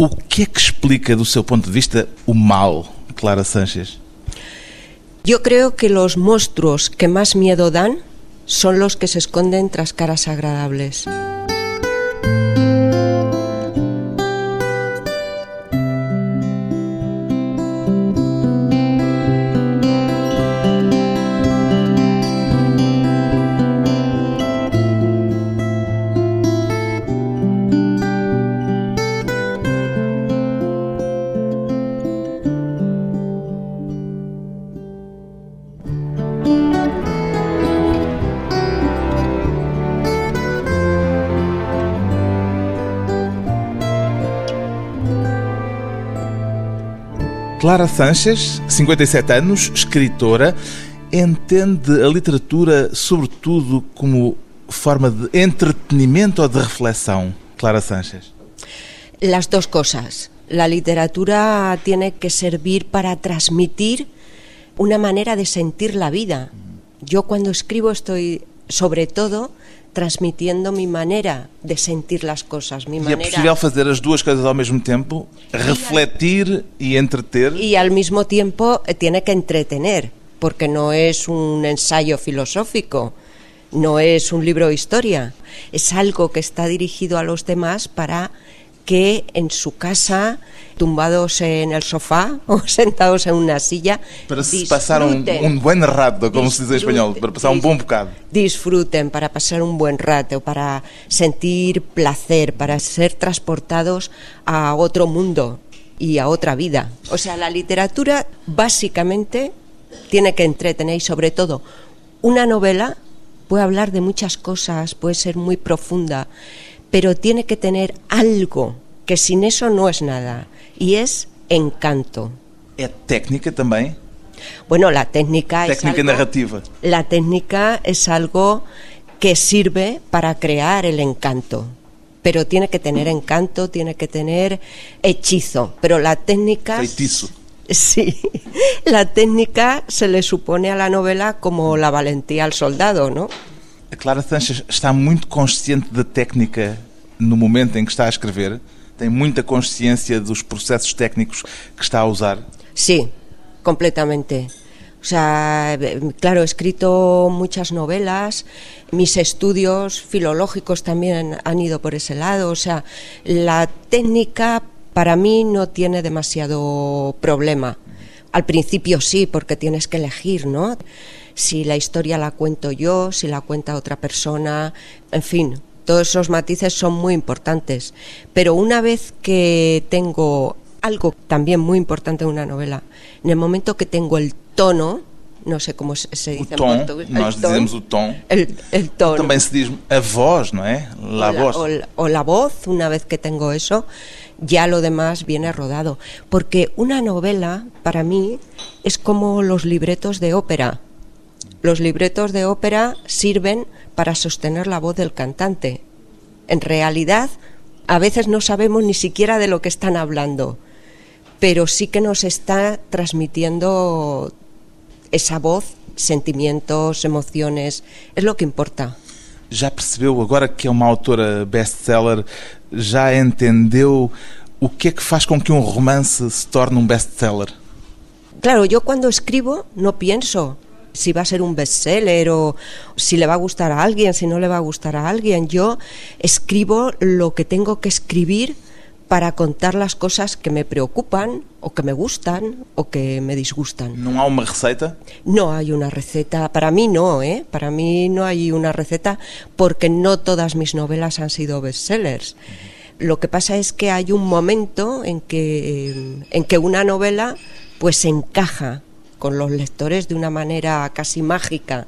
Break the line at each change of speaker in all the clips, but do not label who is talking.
O que é que explica, do seu ponto de vista, o mal, Clara Sánchez?
Yo creo que los monstruos que más miedo dan son los que se esconden tras caras agradables.
Clara Sanches, 57 anos, escritora, entende a literatura sobretudo como forma de entretenimiento ou de reflexão, Clara Sanches?
Las dos cosas. La literatura tiene que servir para transmitir una manera de sentir la vida. Yo cuando escribo estoy sobre todo transmitiendo mi manera de sentir las cosas, mi
E é possível fazer as duas coisas ao mesmo tempo? Refletir e entreter?
y al mismo tiempo eh, tiene que entretener, porque no es un ensayo filosófico, no es un libro de historia, es algo que está dirigido a los demás para que en su casa, tumbados en el sofá o sentados en una silla,
um,
disfruten.
um bom rato, como se diz em espanhol, para passar um bom bocado.
disfruten, para pasar un buen rato, para sentir placer, para ser transportados a otro mundo y a otra vida. O sea, la literatura básicamente tiene que entretener y sobre todo una novela puede hablar de muchas cosas, puede ser muy profunda, pero tiene que tener algo que sin eso no es nada y es encanto.
É técnica também?
Bueno, la técnica, es algo-
narrativa.
La técnica es algo que sirve para crear el encanto, pero tiene que tener encanto, tiene que tener hechizo, pero la técnica...
Feitiço.
Sí, la técnica se le supone a la novela como la valentía al soldado, ¿no?
A Clara Sanches está muito consciente da técnica no momento em que está a escrever? Tem muita consciência dos processos técnicos que está a usar?
Sí, completamente. O sea, claro, he escrito muchas novelas, mis estudios filológicos también han ido por ese lado, o sea, la técnica para mí no tiene demasiado problema. Al principio sí, porque tienes que elegir, ¿no? Si la historia la cuento yo, si la cuenta otra persona, en fin, todos esos matices son muy importantes. Pero una vez que tengo algo también muy importante en una novela, en el momento que tengo el tono, no sé cómo se
O
dice en
tom,
portugués, el
nós
ton,
dizemos o tom.
el, el tono.
Também se diz a voz, não é? La
o, la,
voz.
o la- o la voz, una vez que tengo eso, ya lo demás viene rodado. Porque una novela, para mí, es como los libretos de ópera. Los libretos de ópera sirven para sostener la voz del cantante. En realidad, a veces no sabemos ni siquiera de lo que están hablando, pero sí que nos está transmitiendo esa voz, sentimientos, emociones, es lo que importa.
Já percebeu agora que é uma autora best-seller? Já entendeu o que é que faz com que um romance se torne um best-seller?
Claro, yo cuando escribo no pienso si va a ser un bestseller o si le va a gustar a alguien, si no le va a gustar a alguien. Yo escribo lo que tengo que escribir para contar las cosas que me preocupan o que me gustan o que me disgustan.
Não há uma receita?
No hay una receta, para mí no, ¿eh? Para mí no hay una receta porque no todas mis novelas han sido bestsellers. Lo que pasa es que hay un momento en que, en que una novela pues se encaja con los lectores de una manera casi mágica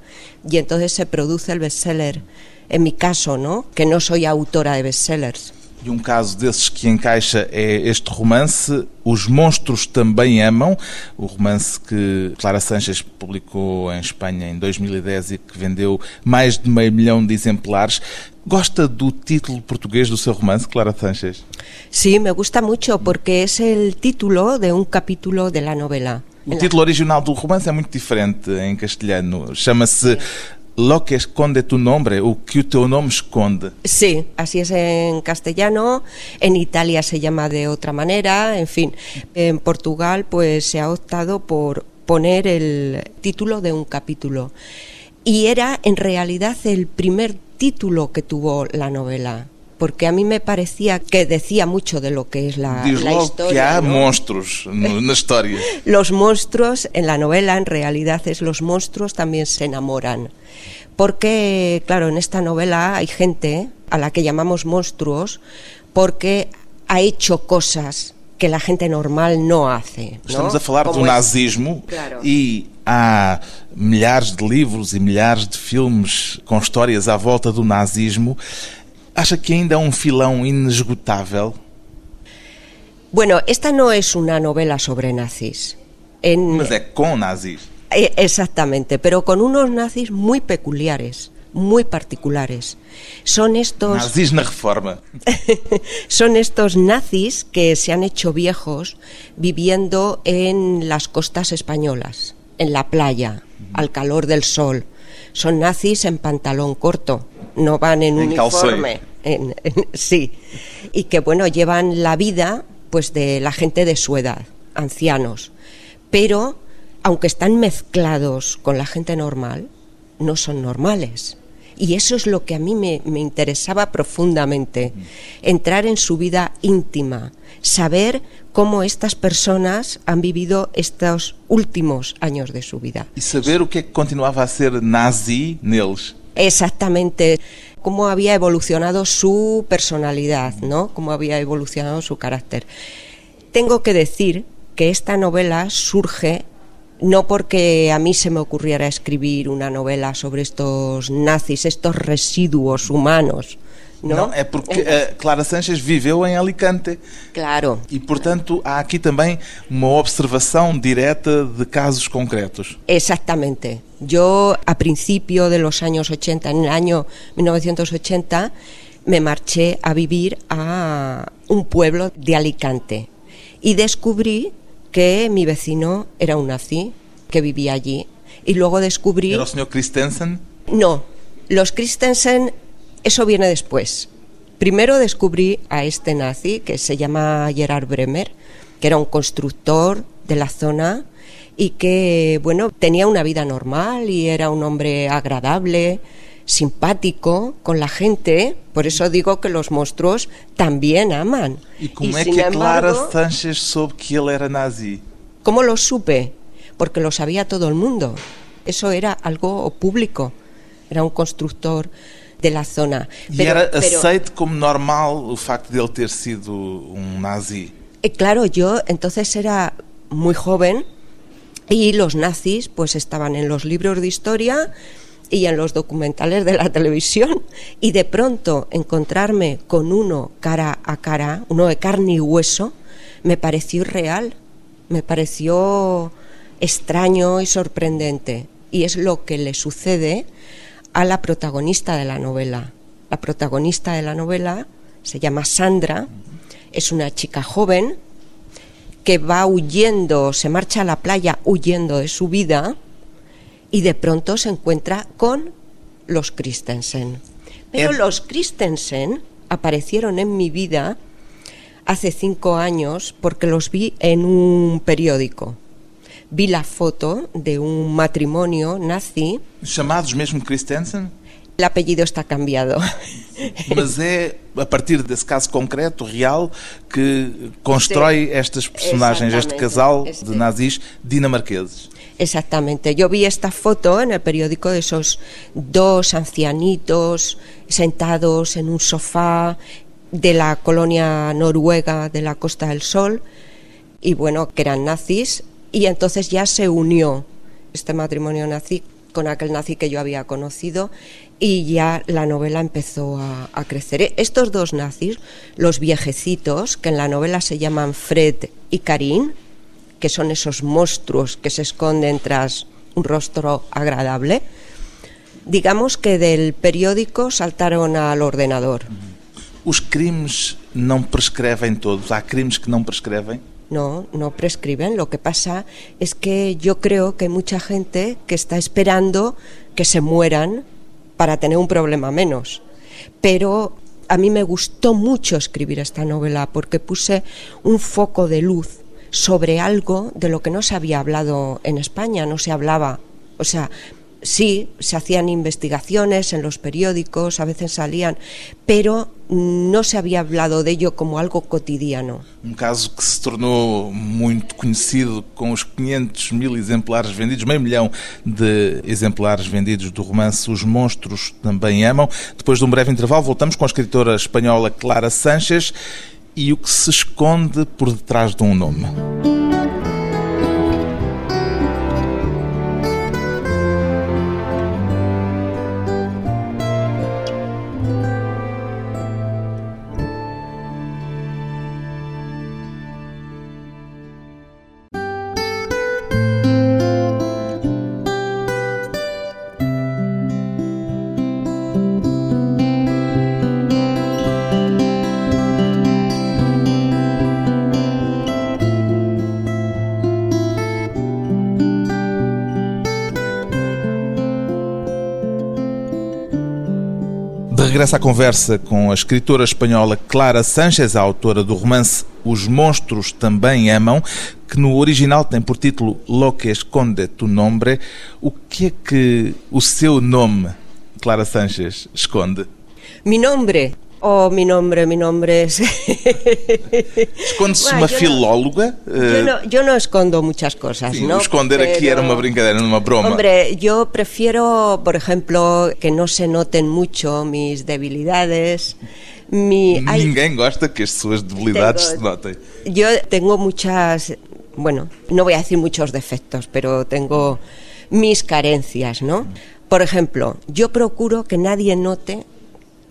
y entonces se produce el bestseller. En mi caso, ¿no? Que no soy autora de bestsellers.
E um caso desses que encaixa é este romance, Os Monstros Também Amam, o romance que Clara Sanches publicou em Espanha em 2010 e que vendeu mais de meio milhão de exemplares. Gosta do título português do seu romance, Clara Sanches?
Sí, me gusta mucho porque es el título de un capítulo de la novela.
O título original do romance é muito diferente em castelhano. Chama-se lo que esconde tu nombre, o que o teu nome esconde.
Sí, así es en castellano, en Italia se llama de otra manera, en fin, en Portugal pues se ha optado por poner el título de un capítulo. Y era en realidad el primer título que tuvo la novela porque a mí me parecía que decía mucho de lo que es la, la historia.
que há
¿no?
monstros no- na história.
Los monstruos en la novela en realidad es los monstruos también se enamoran. Porque, claro, en esta novela hay gente a la que llamamos monstruos porque ha hecho cosas que la gente normal no hace. ¿no?
Estamos a falar
Como es-
nazismo
Claro.
e há milhares de livros e milhares de filmes com histórias à volta do nazismo. Acha que ainda é um filão inesgotável?
Bueno, esta no es una novela sobre nazis. En-
Mas é com nazis.
Eh, Exactamente, pero con unos nazis muy peculiares, muy particulares. Son estos,
Nazis na reforma.
son estos nazis que se han hecho viejos viviendo en las costas españolas, en la playa, al calor del sol. Son nazis en pantalón corto, no van en, uniforme. en- en- sí, y que bueno, llevan la vida pues de la gente de su edad, ancianos. Pero, aunque están mezclados con la gente normal, no son normales. Y eso es lo que a mí me, me interesaba profundamente, entrar en su vida íntima, saber cómo estas personas han vivido estos últimos años de su vida.
E saber o que continuava a ser nazi neles.
Exactamente cómo había evolucionado su personalidad, ¿no? Cómo había evolucionado su carácter. Tengo que decir que esta novela surge no porque a mí se me ocurriera escribir una novela sobre estos nazis, estos residuos humanos, ¿no?
Não, é porque a Clara Sanches viveu em Alicante
Claro,
e, portanto, há aqui também uma observação direta de casos concretos.
Exactamente. Yo a principio de los años 80, en el año 1980, me marché a vivir a un pueblo de Alicante y descubrí que mi vecino era un nazi que vivía allí. Y luego descubrí...
Era o Sr. Christensen?
No, los Christensen, eso viene después. Primero descubrí a este nazi que se llama Gerard Bremer, que era un constructor de la zona y que, bueno, tenía una vida normal y era un hombre agradable, simpático con la gente. Por eso digo que los monstruos también aman.
E como é
sin
que Clara Sanches soube que ele era nazi?
¿Cómo lo supe? Porque lo sabía todo el mundo. Eso era algo público. Era un constructor de la zona.
E era aceito como normal o facto de ele ter sido um nazi?
eh, claro, yo entonces era muy joven y los nazis pues estaban en los libros de historia y en los documentales de la televisión y de pronto encontrarme con uno cara a cara, uno de carne y hueso, me pareció irreal, me pareció extraño y sorprendente. Y es lo que le sucede a la protagonista de la novela. La protagonista de la novela se llama Sandra, es una chica joven que va huyendo, se marcha a la playa huyendo de su vida y de pronto se encuentra con los Christensen. Pero
Eh.
los Christensen aparecieron en mi vida hace cinco años porque los vi en un periódico. Vi la foto de un matrimonio nazi.
Chamados mesmo Christensen?
El apellido está cambiado.
Mas é a partir desse caso concreto, real, que constrói estas personagens, este casal de
Este-
nazis dinamarqueses.
Exactamente. Yo vi esta foto en el periódico de esos dos ancianitos sentados en un sofá de la colonia noruega de la Costa del Sol y bueno, que eran nazis y entonces ya se unió este matrimonio nazi con aquel nazi que yo había conocido y ya la novela empezó a, crecer. E- Estos dos nazis, los viejecitos, que en la novela se llaman Fred y Karin, que son esos monstruos que se esconden tras un rostro agradable, digamos que del periódico saltaron al ordenador.
Os crimes não prescrevem todos. Há crimes que não prescrevem.
No, no prescriben. Lo que pasa es que yo creo que hay mucha gente que está esperando que se mueran para tener un problema menos. Pero a mí me gustó mucho escribir esta novela porque puse un foco de luz sobre algo de lo que no se había hablado en España, no se hablaba. O sea, sí, se hacían investigaciones en los periódicos, a veces salían, pero no se había hablado de ello como algo cotidiano.
Um caso que se tornou muito conhecido com os 500 mil exemplares vendidos, meio milhão de exemplares vendidos do romance Os Monstros Também Amam. Depois de um breve intervalo, voltamos com a escritora espanhola Clara Sánchez e o que se esconde por detrás de um nome. Regressa à conversa com a escritora espanhola Clara Sánchez, a autora do romance Os Monstros Também Amam, que no original tem por título Lo que esconde tu nombre. O que é que o seu nome, Clara Sánchez, esconde?
Mi nombre Oh, mi nombre, mi nombre es...
Esconde-se uma filóloga?
No, yo, eh, no, yo, no, escondo muchas cosas,
sí,
¿no?
Esconder Pero, aquí era una brincadeira, una broma.
Hombre, yo prefiero, por ejemplo, que no se noten mucho mis debilidades. Mi,
Ninguém gosta que as suas debilidades tengo, se notem.
Yo tengo muchas, bueno, no voy a decir muchos defectos, pero tengo mis carencias, ¿no? Por ejemplo, yo procuro que nadie note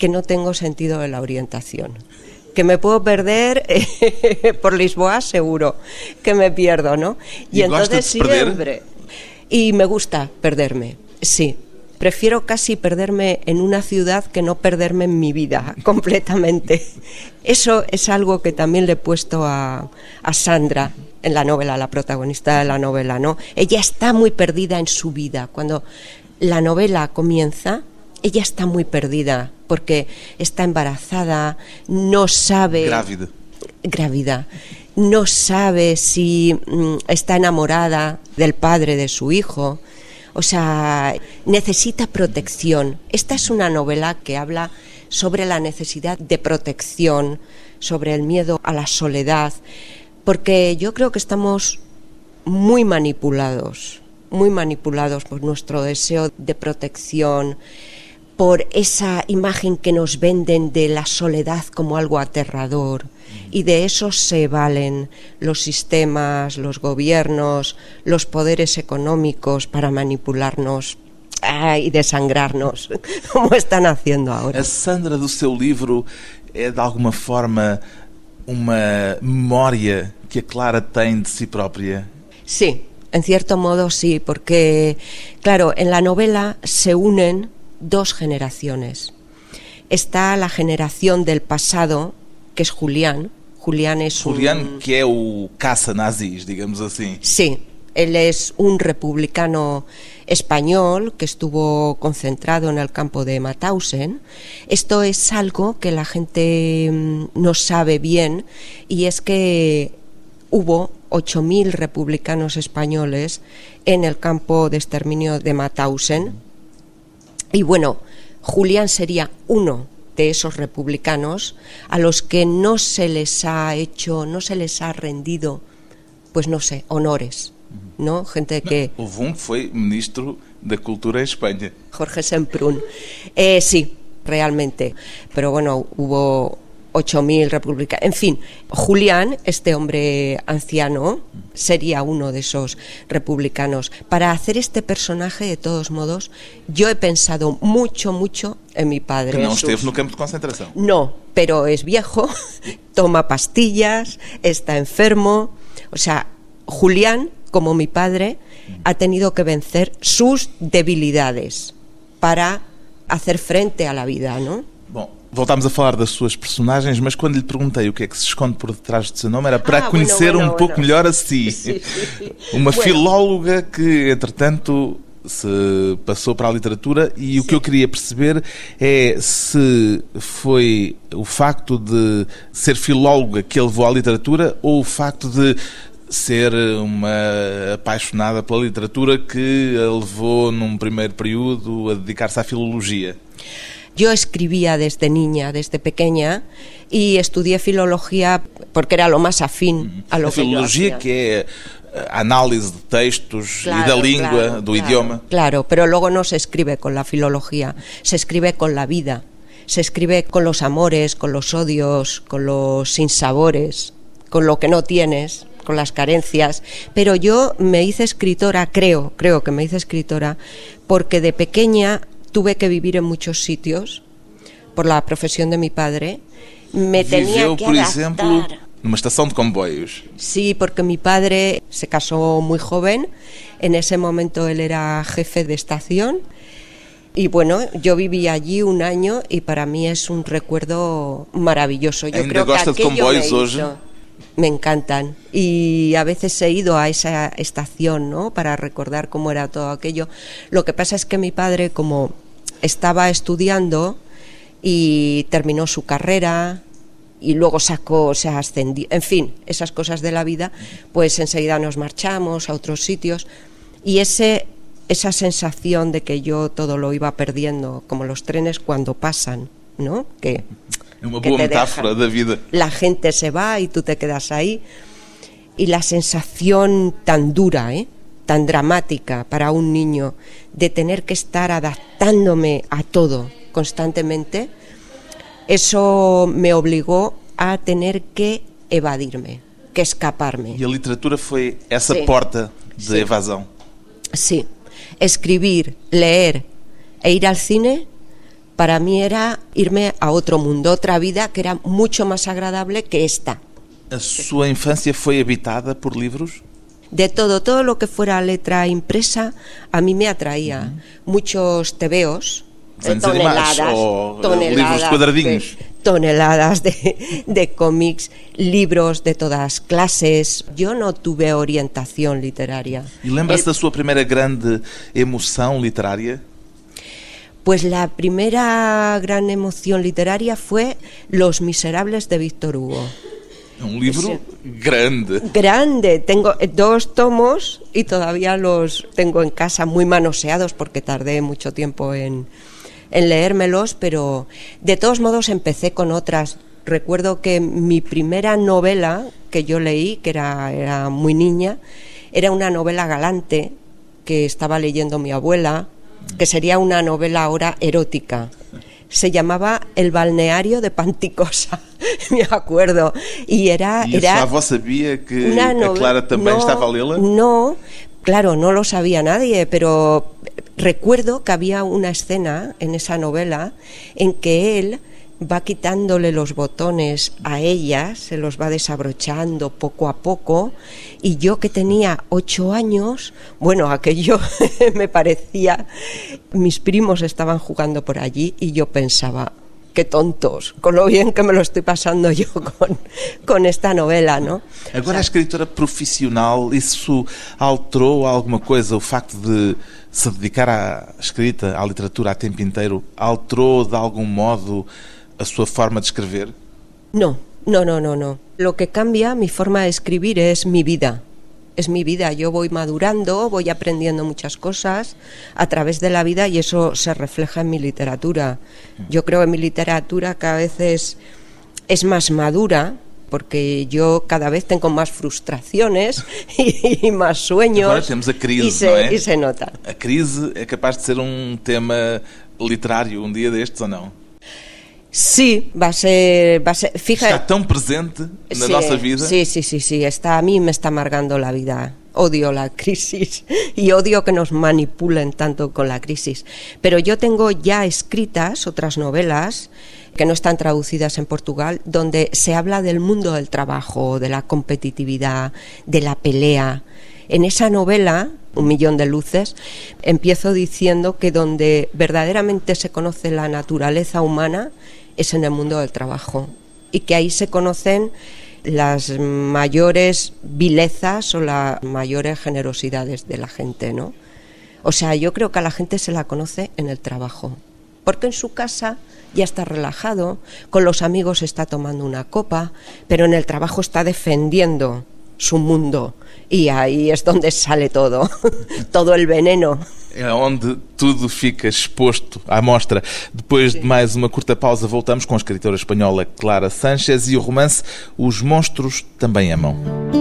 que no tengo sentido de la orientación. Que me puedo perder por Lisboa, seguro que me pierdo, ¿no?
Y, entonces siempre.
Y me gusta perderme, sí. Prefiero casi perderme en una ciudad que no perderme en mi vida completamente. Eso es algo que también le he puesto a, a Sandra en la novela, la protagonista de la novela, ¿no? Ella está muy perdida en su vida. Cuando la novela comienza, ella está muy perdida porque está embarazada, no sabe...
Grávida.
Grávida. No sabe si mm, está enamorada del padre de su hijo. O sea, necesita protección. Esta es una novela que habla sobre la necesidad de protección, sobre el miedo a la soledad, porque yo creo que estamos muy manipulados, muy manipulados por nuestro deseo de protección, por esa imagen que nos venden de la soledad como algo aterrador. Y de eso se valen los sistemas, los gobiernos, los poderes económicos para manipularnos ah, y desangrarnos, como están haciendo ahora.
A Sandra do seu livro é de alguma forma uma memória que a Clara tem de si própria?
Sí, en cierto modo sí, porque, claro, en la novela se unen dos generaciones. Está la generación del pasado, que es Julián. Julián es
Julián,
un...
que é o caça nazis, digamos así.
Sí, él es un republicano español que estuvo concentrado en el campo de Mauthausen. Esto es algo que la gente mm, no sabe bien y es que hubo 8.000 republicanos españoles en el campo de exterminio de Mauthausen y bueno, Julián sería uno de esos republicanos a los que no se les ha hecho, no se les ha rendido, pues no sé, honores, ¿no? Gente que...
Houve fue ministro de Cultura en España.
Jorge Semprún. Eh, sí, realmente. Pero bueno, hubo 8.000 republicanos. En fin, Julián, este hombre anciano, sería uno de esos republicanos. Para hacer este personaje, de todos modos, yo he pensado mucho, mucho en mi padre.
Que no estuvo no campo de concentración.
No, pero es viejo, toma pastillas, está enfermo. O sea, Julián, como mi padre, ha tenido que vencer sus debilidades para hacer frente a la vida, ¿no?
Bom, Voltámos a falar das suas personagens, mas quando lhe perguntei o que é que se esconde por detrás do seu nome, era para
Ah,
conhecer
bueno, bueno,
um pouco
bueno.
melhor a si.
Sí, sí, sí.
Uma filóloga que, entretanto, se passou para a literatura e o que eu queria perceber é se foi o facto de ser filóloga que a levou à literatura ou o facto de ser uma apaixonada pela literatura que a levou num primeiro período a dedicar-se à filologia.
Yo escribía desde niña, desde pequeña, y estudié filología porque era lo más afín a lo
a
que yo
filologia
hacía.
que é a análise de textos e da
Claro,
língua,
claro, claro,
idioma.
Claro, pero luego no se escribe con la filología, se escribe con la vida, se escribe con los amores, con los odios, con los sinsabores, con lo que no tienes, con las carencias. Pero yo me hice escritora, creo, creo que me hice escritora, porque de pequeña tuve que vivir en muchos sitios por la profesión de mi padre. Me tenía
Viveu,
que
por
adaptar.
exemplo, numa estação de comboios.
Sí, porque mi padre se casó muy joven, en ese momento él era jefe de estación y bueno, yo viví allí un año y para mí es un recuerdo maravilloso. Yo creo que aquello me hizo- Me encantan y a veces he ido a esa estación, ¿no? Para recordar cómo era todo aquello. Lo que pasa es que mi padre, como estaba estudiando y terminó su carrera y luego sacó, se ascendió, en fin, esas cosas de la vida, pues enseguida nos marchamos a otros sitios y ese esa sensación de que yo todo lo iba perdiendo, como los trenes cuando pasan, ¿no? Que
É uma boa metáfora da vida.
la gente se va y tú te quedas ahí. Y la sensación tan dura, ¿eh? tan dramática para un niño de tener que estar adaptándome a todo constantemente, eso me obligó a tener que evadirme, que escaparme.
E a literatura foi essa
Sim.
porta de
Sim.
evasão.
Sí, escribir, leer e ir al cine para mí era irme a otro mundo, otra vida que era mucho más agradable que esta.
A sua infância foi habitada por livros?
De todo, todo lo que fuera letra impresa a mí me atraía. Muchos tebeos, eh, toneladas,
o, eh,
toneladas
de quadradinhos.
toneladas de, de cómics, libros de todas clases. Yo no tuve orientación literaria.
E lembra-se
El-
da sua primeira grande emoção literária?
Pues la primera gran emoción literaria fue Los Miserables de Víctor Hugo.
Livro
Sim.
grande.
Grande, tengo eh, dos tomos y todavía los tengo en casa muy manoseados porque tardé mucho tiempo en, en leérmelos, pero de todos modos empecé con otras. Recuerdo que mi primera novela que yo leí, que era, era muy niña, era una novela galante que estaba leyendo mi abuela, que sería una novela ahora erótica. Se llamaba El balneario de Panticosa, me acuerdo. Y era,
a
era
sabia que Clara também
no,
estava a lê-la?
No, claro, no lo sabía nadie, pero recuerdo que había una escena en esa novela en que él va quitándole los botones a ella, se los va desabrochando poco a poco, y yo que tenía ocho años, bueno, aquello me parecía, mis primos estaban jugando por allí y yo pensaba, qué tontos, con lo bien que me lo estoy pasando yo con, con esta novela, ¿no?
Agora, a escritora profissional, isso alterou alguma coisa? O facto de se dedicar à escrita, à literatura a tempo inteiro, alterou de algum modo a sua forma de escrever?
No, no, no, no, no. Lo que cambia mi forma de escribir es mi vida. Es mi vida. Yo voy madurando, voy aprendiendo muchas cosas a través de la vida y eso se refleja en mi literatura. Yo creo que mi literatura cada vez es, es más madura porque yo cada vez tengo más frustraciones y más sueños.
Agora temos a crise,
y se,
não é?
se nota.
A crise é capaz de ser um tema literário um dia destes ou não?
Sí, va a ser, ser, fíjate,
Está tão presente na
Sí,
nossa vida?
Sí, sí, sí, sí. Está, a mí me está amargando la vida. Odio la crisis y odio que nos manipulen tanto con la crisis. Pero yo tengo ya escritas otras novelas que no están traducidas en Portugal, donde se habla del mundo del trabajo, de la competitividad, de la pelea. En esa novela, Un millón de luces, empiezo diciendo que donde verdaderamente se conoce la naturaleza humana es en el mundo del trabajo y que ahí se conocen las mayores vilezas o las mayores generosidades de la gente, ¿no? O sea, yo creo que a la gente se la conoce en el trabajo, porque en su casa ya está relajado, con los amigos está tomando una copa, pero en el trabajo está defendiendo su mundo e aí é onde sale todo, todo o veneno.
É onde tudo fica exposto à mostra. Depois de mais uma curta pausa, voltamos com a escritora espanhola Clara Sanchez e o romance Os Monstros Também Amam.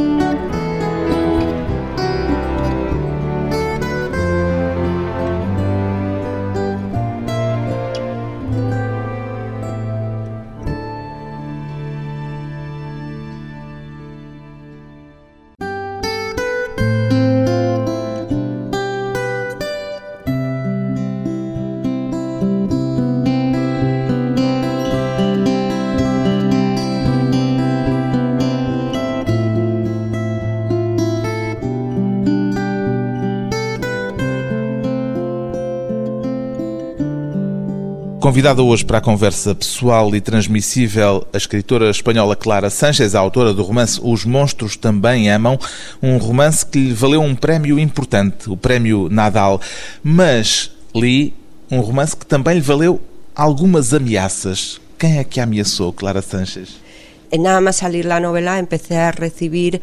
Convidada hoje para a conversa pessoal e transmissível, a escritora espanhola Clara Sanchez, a autora do romance Os Monstros Também Amam, um romance que lhe valeu um prémio importante, o Prémio Nadal. Mas li um romance que também lhe valeu algumas ameaças. Quem é que a ameaçou, Clara Sanchez?
Nada más salir a novela empecé a receber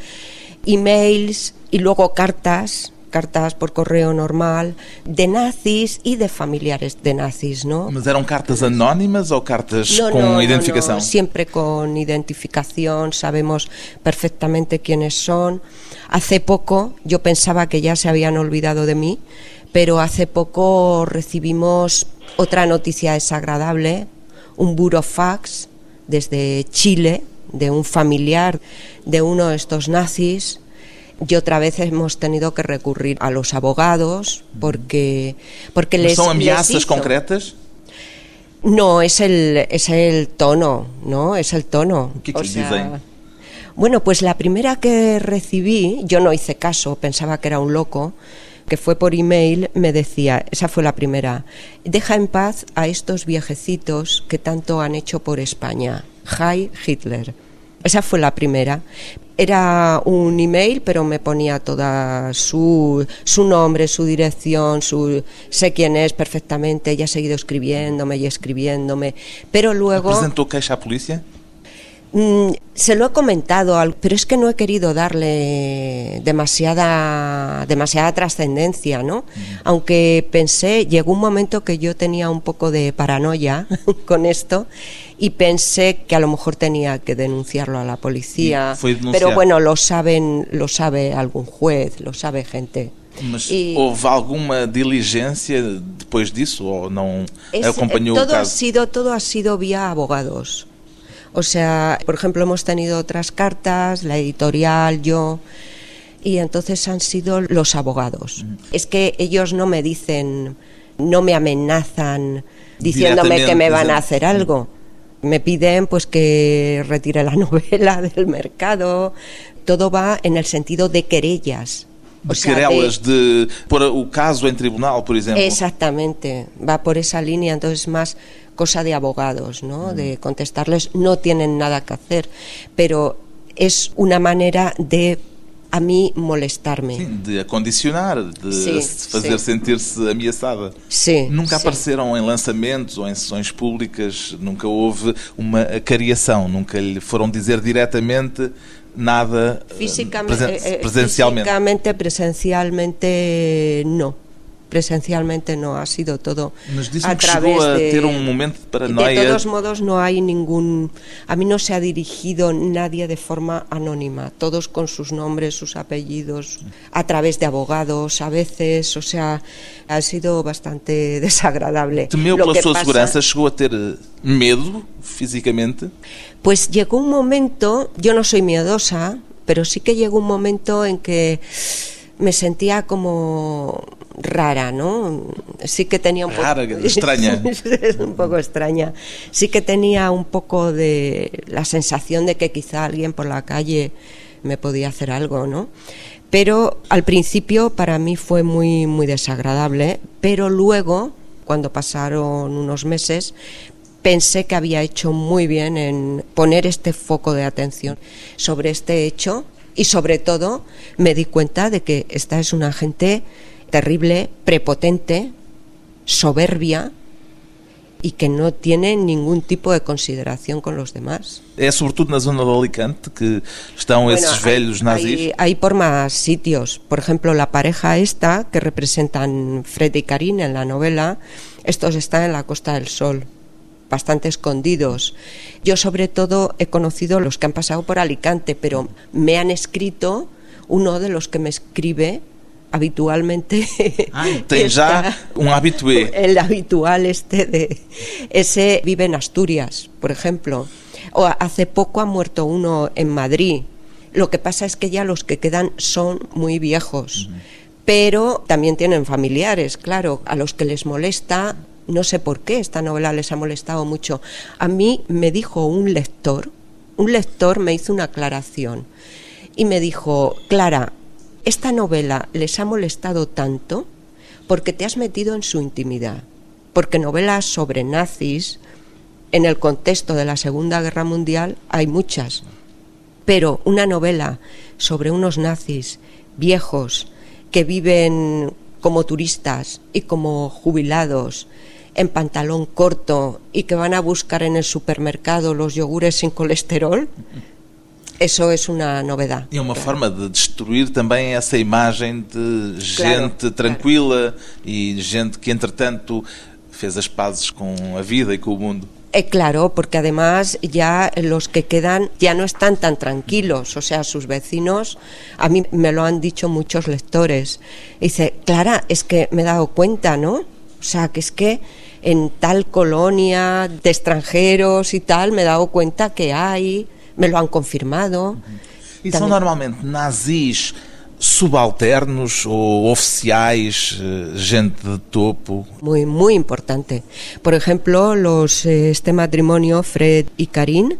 e-mails e logo cartas cartas por correo normal de nazis y de familiares de nazis, ¿no?
¿Mas eran cartas anónimas o cartas no, con no, identificación?
No, siempre con identificación, sabemos perfectamente quiénes son. Hace poco yo pensaba que ya se habían olvidado de mí, pero hace poco recibimos otra noticia desagradable, un burofax desde Chile de un familiar de uno de estos nazis y otra vez hemos tenido que recurrir a los abogados porque, porque les.
¿Son amenazas concretas?
No, es el, es el tono, ¿no? Es el tono.
¿Qué o sea,
Bueno, pues la primera que recibí, yo no hice caso, pensaba que era un loco, que fue por email, me decía, esa fue la primera, deja en paz a estos viejecitos que tanto han hecho por España. Hi Hitler. Esa fue la primera. Era un email, pero me ponía toda su, su nombre, su dirección, su, sé quién es perfectamente. Ella ha seguido escribiéndome y escribiéndome. Pero luego.
¿Presentó queja a policía?
Mm, se lo he comentado, pero es que no he querido darle demasiada, demasiada trascendencia, ¿no? Aunque pensé, llegó un momento que yo tenía un poco de paranoia con esto y pensé que a lo mejor tenía que denunciarlo a la policía. Pero bueno, lo saben, lo sabe algún juez, lo sabe gente.
Mas e, houve alguma diligência depois disso ou não acompanhou
todo
o caso?
Ha sido, todo ha sido vía abogados. O sea, por ejemplo, hemos tenido otras cartas, la editorial, yo, y entonces han sido los abogados. Es que ellos no me dicen, no me amenazan diciéndome que me van a hacer algo. Me piden pues que retire la novela del mercado. Todo va en el sentido de querellas.
De o sea, querelas, de, de por o caso en tribunal, por ejemplo.
Exactamente, va por esa línea, entonces más cosa de abogados, ¿no? De contestarles, no tienen nada que hacer, pero es una manera de a mí molestarme.
Sim, de acondicionar, de sim, fazer sentir-se ameaçada.
Sim,
nunca apareceram em lançamentos ou em sessões públicas, nunca houve uma acariação, nunca lhe foram dizer diretamente nada
Fisicamente,
presen eh, presencialmente.
Fisicamente, presencialmente, não. Presencialmente no ha sido todo a través
de, un momento
De todos modos no hay ningún a mí no se ha dirigido nadie de forma anónima, todos con sus nombres, sus apellidos, a través de abogados a veces, o sea, ha sido bastante desagradable.
Temeu pela sua segurança, chegou a ter medo físicamente?
Pues llegó un momento, yo no soy miedosa, pero sí que llegó un momento en que me sentía como rara, ¿no? Sí que tenía un
poco... extraña.
un poco extraña. Sí que tenía un poco de la sensación de que quizá alguien por la calle me podía hacer algo, ¿no? Pero al principio para mí fue muy, muy desagradable, pero luego, cuando pasaron unos meses, pensé que había hecho muy bien en poner este foco de atención sobre este hecho y sobre todo me di cuenta de que esta es una gente terrible, prepotente, soberbia y que no tiene ningún tipo de consideración con los demás.
É sobretudo na zona de Alicante que bueno, esses velhos nazis?
Hay, hay, por más sitios. Por ejemplo, la pareja esta que representan Fred y Karin en la novela, estos están en la Costa del Sol bastante escondidos. Yo sobre todo he conocido los que han pasado por Alicante, pero me han escrito uno de los que me escribe habitualmente.
Ah, ya un habitué.
El habitual este de ese vive en Asturias, por ejemplo. O hace poco ha muerto uno en Madrid. Lo que pasa es que ya los que quedan son muy viejos. Pero también tienen familiares, claro, a los que les molesta no sé por qué esta novela les ha molestado mucho. A mí me dijo un lector, un lector me hizo una aclaración y me dijo, Clara, esta novela les ha molestado tanto porque te has metido en su intimidad, porque novelas sobre nazis en el contexto de la Segunda Guerra Mundial hay muchas, pero una novela sobre unos nazis viejos que viven como turistas y como jubilados en pantalón corto y que van a buscar en el supermercado los yogures sin colesterol, eso es una novedad.
E uma claro. forma de destruir também essa imagem de gente claro, tranquila claro. e gente que, entretanto, fez as pazes com a vida e com o mundo.
Eh, claro, porque además ya los que quedan ya no están tan tranquilos, o sea, sus vecinos, a mí me lo han dicho muchos lectores. Dice, Clara, es que me he dado cuenta, ¿no? O sea, que es que en tal colonia de extranjeros y tal, me he dado cuenta que hay, me lo han confirmado.
E são normalmente nazis subalternos ou oficiais, eh, gente de topo?
Muy, muy importante. Por ejemplo, los, eh, este matrimonio, Fred y Karin,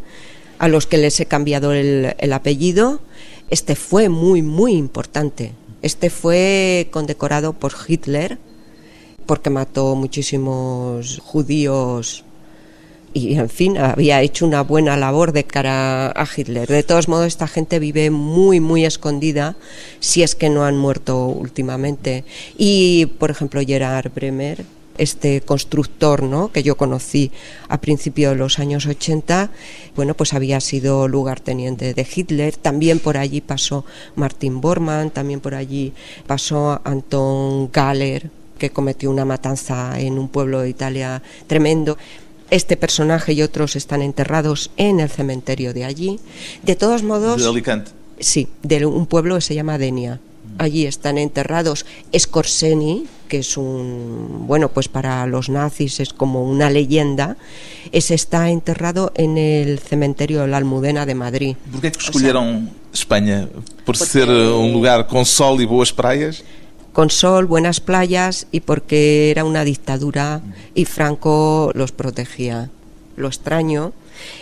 a los que les he cambiado el, el apellido, este fue muy, muy importante. Este fue condecorado por Hitler porque mató muchísimos judíos y en fin, había hecho una buena labor de cara a Hitler. De todos modos, esta gente vive muy, muy escondida, si es que no han muerto últimamente. Y, por ejemplo, Gerard Bremer, este constructor ¿no? que yo conocí a principios de los años 80, bueno, pues había sido lugarteniente de Hitler. También por allí pasó Martin Bormann, también por allí pasó Anton Galler, que cometió una matanza en un pueblo de Italia tremendo. Este personaje y otros están enterrados en el cementerio de allí. De todos modos...
De Alicante.
Sí, de un pueblo que se llama Denia. Allí están enterrados Scorseni, que es un, bueno, pues para los nazis es como una leyenda, ese está enterrado en el cementerio de la Almudena de Madrid.
¿Por qué escogieron o sea, España? ¿Por ser un lugar con sol y boas praias?
Con sol, buenas playas y porque era una dictadura y Franco los protegía. Lo extraño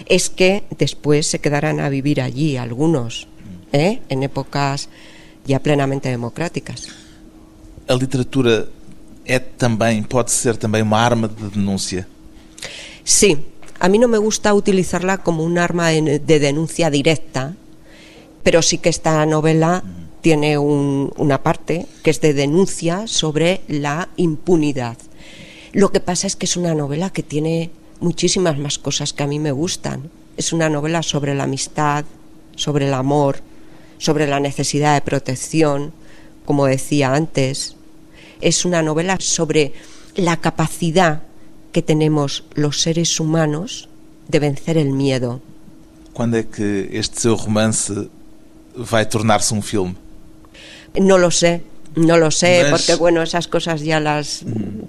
es que después se quedaran a vivir allí algunos, ¿eh? en épocas ya plenamente democráticas.
A literatura é também, pode ser também uma arma de denúncia?
Sí, a mí no me gusta utilizarla como un arma de denuncia directa, pero sí que esta novela tiene un, una parte que es de denuncia sobre la impunidad. Lo que pasa es que es una novela que tiene muchísimas más cosas que a mí me gustan. Es una novela sobre la amistad, sobre el amor, sobre la necesidad de protección, como decía antes. Es una novela sobre la capacidad que tenemos los seres humanos de vencer el miedo.
Quando é que este romance vai tornar-se um filme?
No lo sé, no lo sé, porque bueno, esas cosas ya las,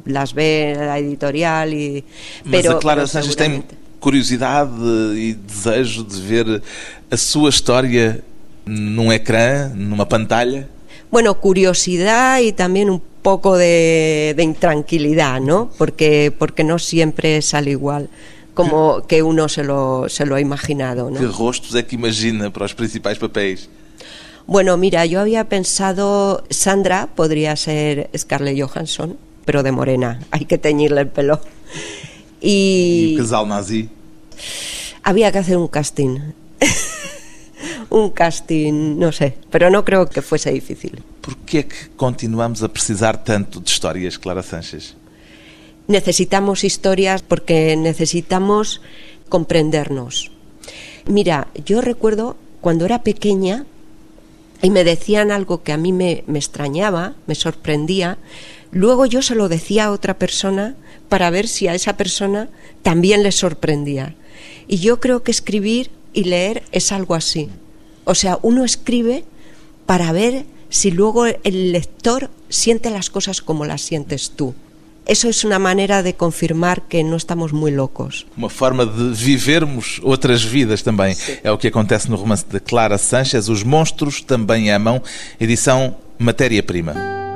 las ve la editorial e pero,
mas a Clara Sanches tem curiosidade e desejo de ver a sua história num ecrã, numa pantalla?
Bueno, curiosidad y también un poco de, de intranquilidad, ¿no? Porque, porque no siempre sale igual como que uno se lo, se lo ha imaginado, ¿no?
Que rostos é que imagina para os principais papéis?
Bueno, mira, yo había pensado Sandra podría ser Scarlett Johansson, pero de morena, hay que teñirle el pelo.
Y... ¿Y casal nazi?
Había que hacer un casting. un casting, no sé, pero no creo que fuese difícil.
¿Por qué que continuamos a precisar tanto de historias, Clara Sánchez?
Necesitamos historias porque necesitamos comprendernos. Mira, yo recuerdo cuando era pequeña y me decían algo que a mí me, me extrañaba, me sorprendía, luego yo se lo decía a otra persona para ver si a esa persona también le sorprendía. Y yo creo que escribir y leer es algo así. O sea, uno escribe para ver si luego el lector siente las cosas como las sientes tú. Eso es una manera de confirmar que não estamos muito loucos.
Uma forma de vivermos outras vidas também. Sim. É o que acontece no romance de Clara Sanchez, Os Monstros Também Amam, edição Matéria-Prima.